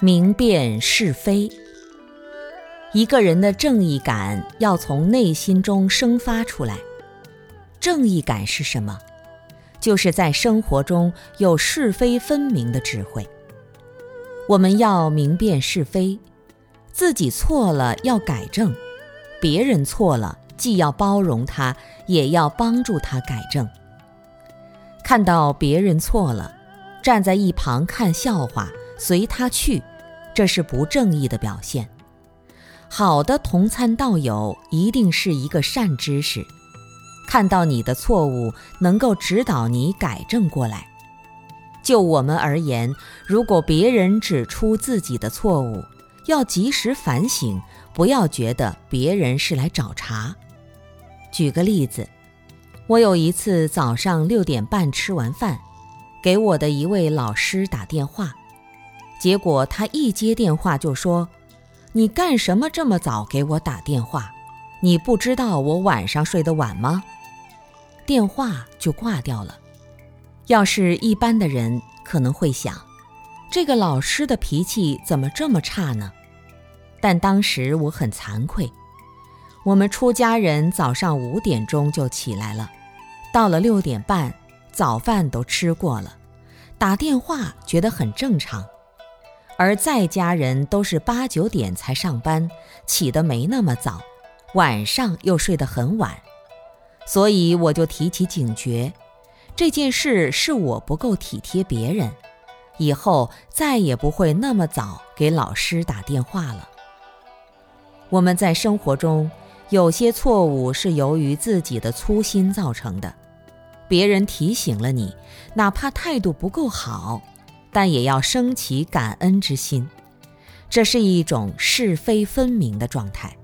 明辨是非，一个人的正义感要从内心中生发出来。正义感是什么？就是在生活中有是非分明的智慧。我们要明辨是非，自己错了要改正，别人错了既要包容他，也要帮助他改正。看到别人错了，站在一旁看笑话。随他去，这是不正义的表现。好的同参道友一定是一个善知识，看到你的错误，能够指导你改正过来。就我们而言，如果别人指出自己的错误，要及时反省，不要觉得别人是来找茬。举个例子，我有一次早上六点半吃完饭，给我的一位老师打电话。结果他一接电话就说：“你干什么这么早给我打电话？你不知道我晚上睡得晚吗？”电话就挂掉了。要是一般的人可能会想，这个老师的脾气怎么这么差呢？但当时我很惭愧。我们出家人早上五点钟就起来了，到了六点半，早饭都吃过了，打电话觉得很正常。而在家人都是八九点才上班，起得没那么早，晚上又睡得很晚，所以我就提起警觉，这件事是我不够体贴别人，以后再也不会那么早给老师打电话了。我们在生活中有些错误是由于自己的粗心造成的，别人提醒了你，哪怕态度不够好。但也要升起感恩之心，这是一种是非分明的状态。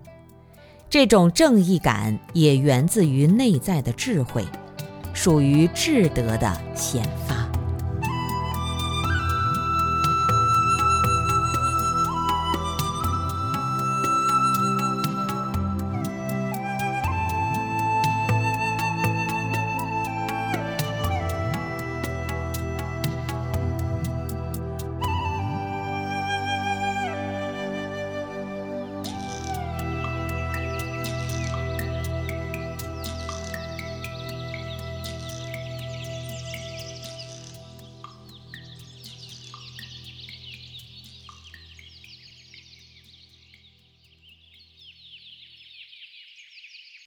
这种正义感也源自于内在的智慧，属于智德的显发。